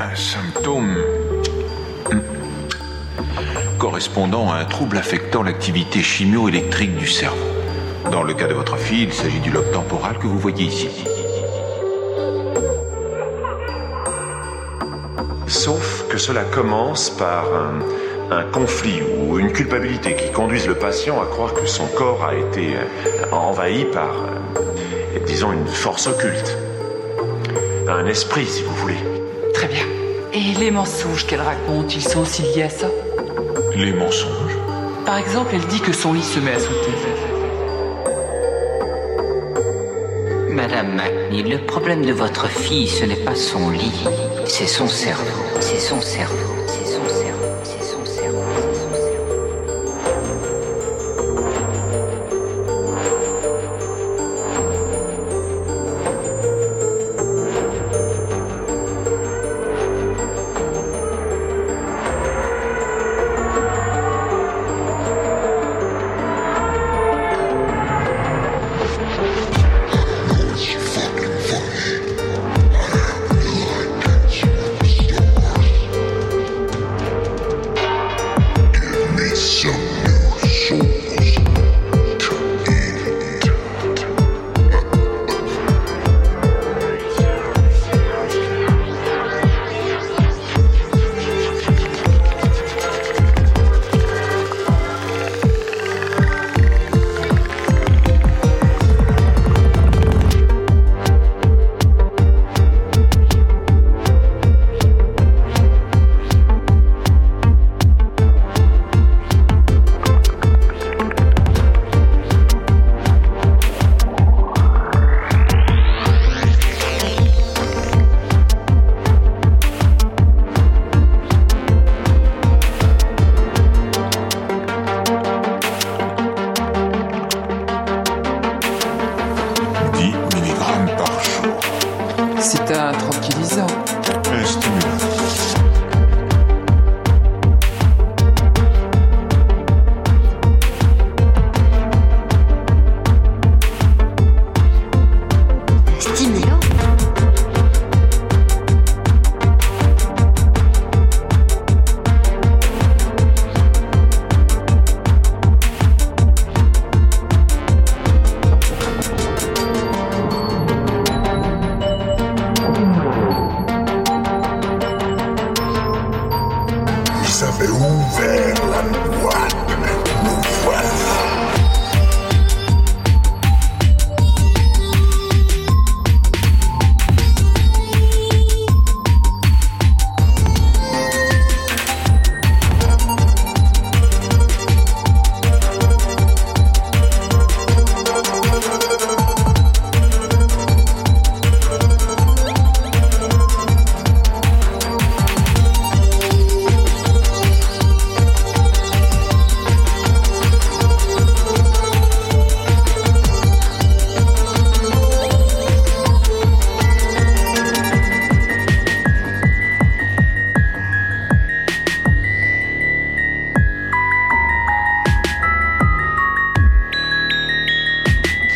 Un symptôme hmm, correspondant à un trouble affectant l'activité chimio-électrique du cerveau. Dans le cas de votre fille, il s'agit du lobe temporal que vous voyez ici. Sauf que cela commence par un, un conflit ou une culpabilité qui conduisent le patient à croire que son corps a été euh, envahi par, euh, disons, une force occulte. Un esprit, si vous voulez. Très bien. Et les mensonges qu'elle raconte, ils sont aussi liés à ça Les mensonges Par exemple, elle dit que son lit se met à sauter. Madame McNeil, le problème de votre fille, ce n'est pas son lit, c'est son cerveau. C'est son cerveau. C'est son cerveau. Tranquillisant.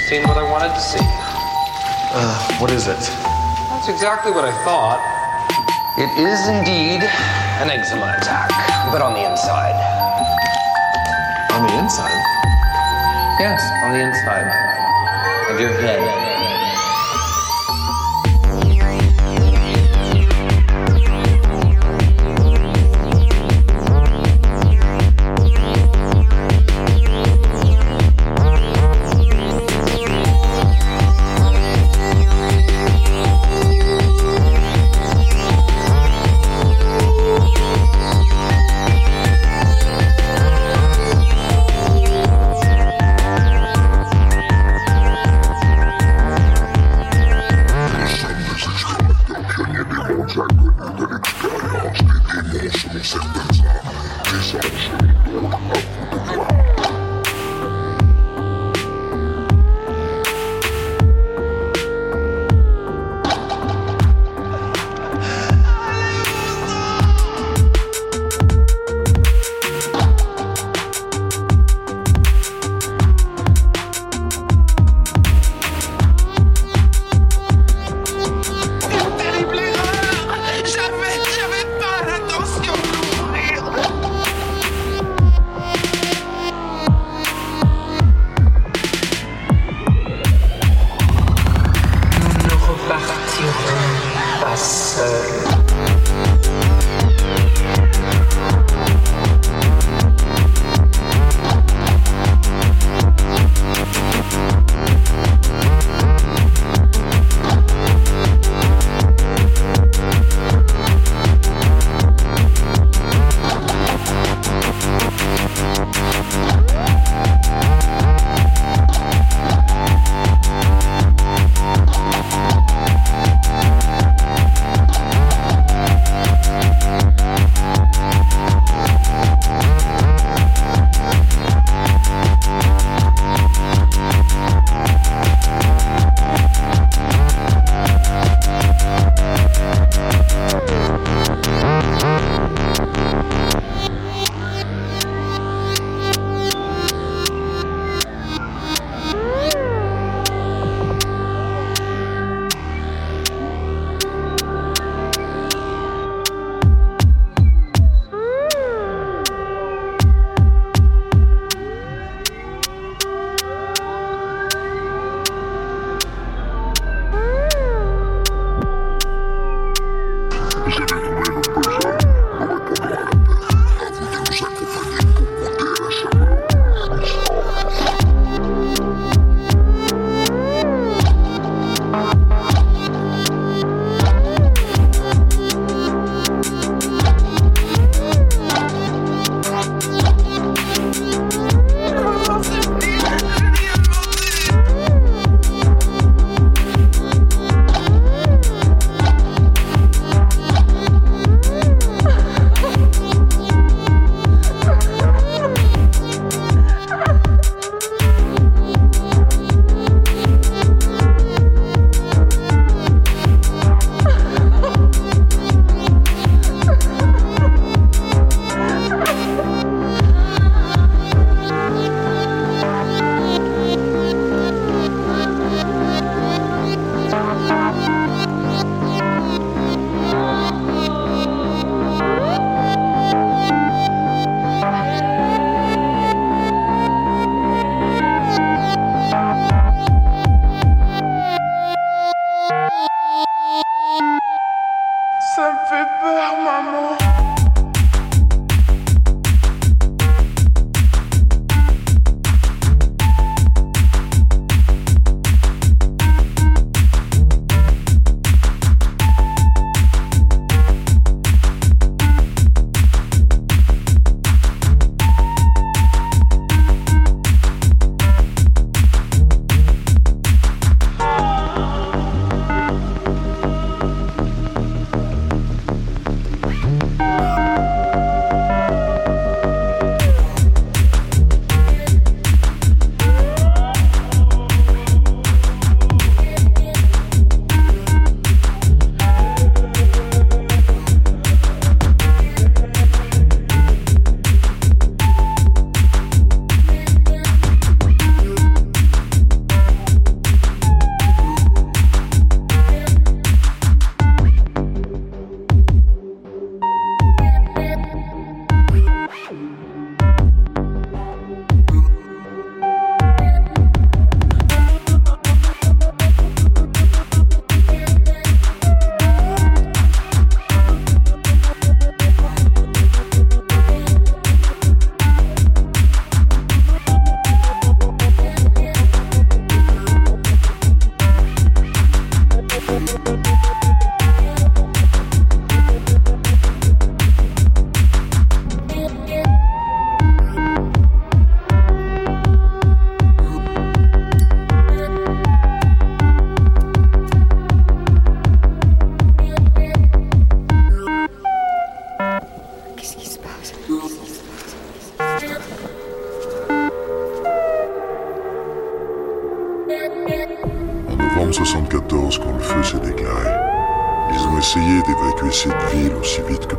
Seen what I wanted to see. Uh, what is it? That's exactly what I thought. It is indeed an eczema attack, but on the inside. On the inside? Yes, on the inside of your head. Pacific.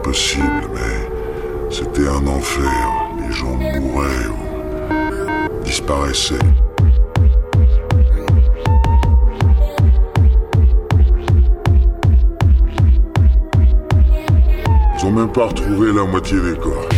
mais c'était un enfer. Les gens mouraient ou disparaissaient. Ils ont même pas retrouvé la moitié des corps.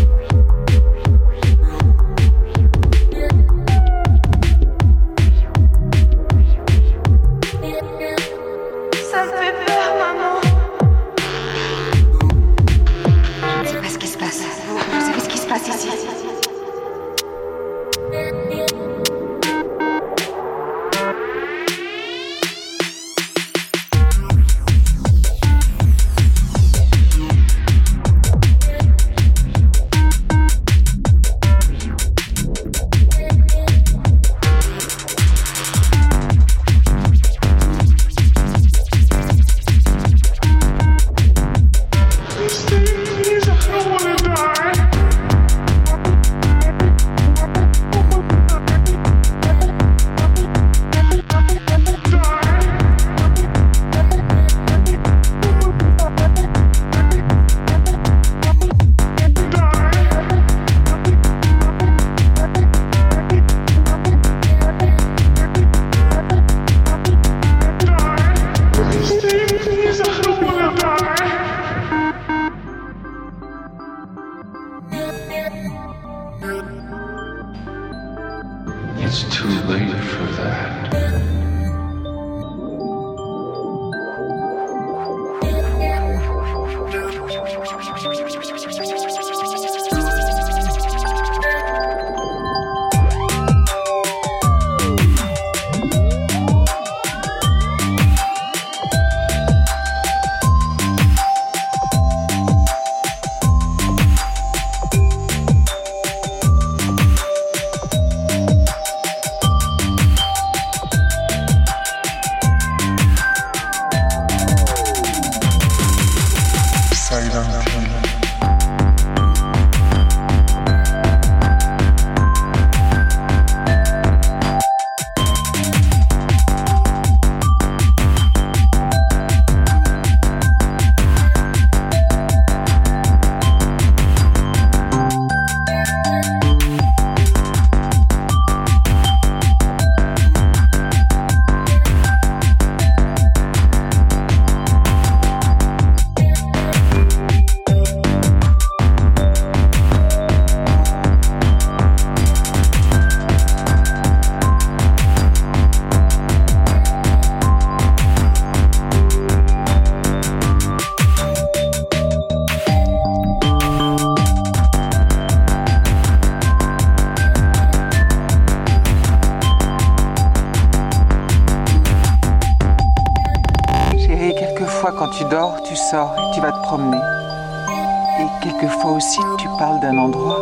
parle d'un endroit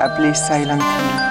appelé Silent Hill.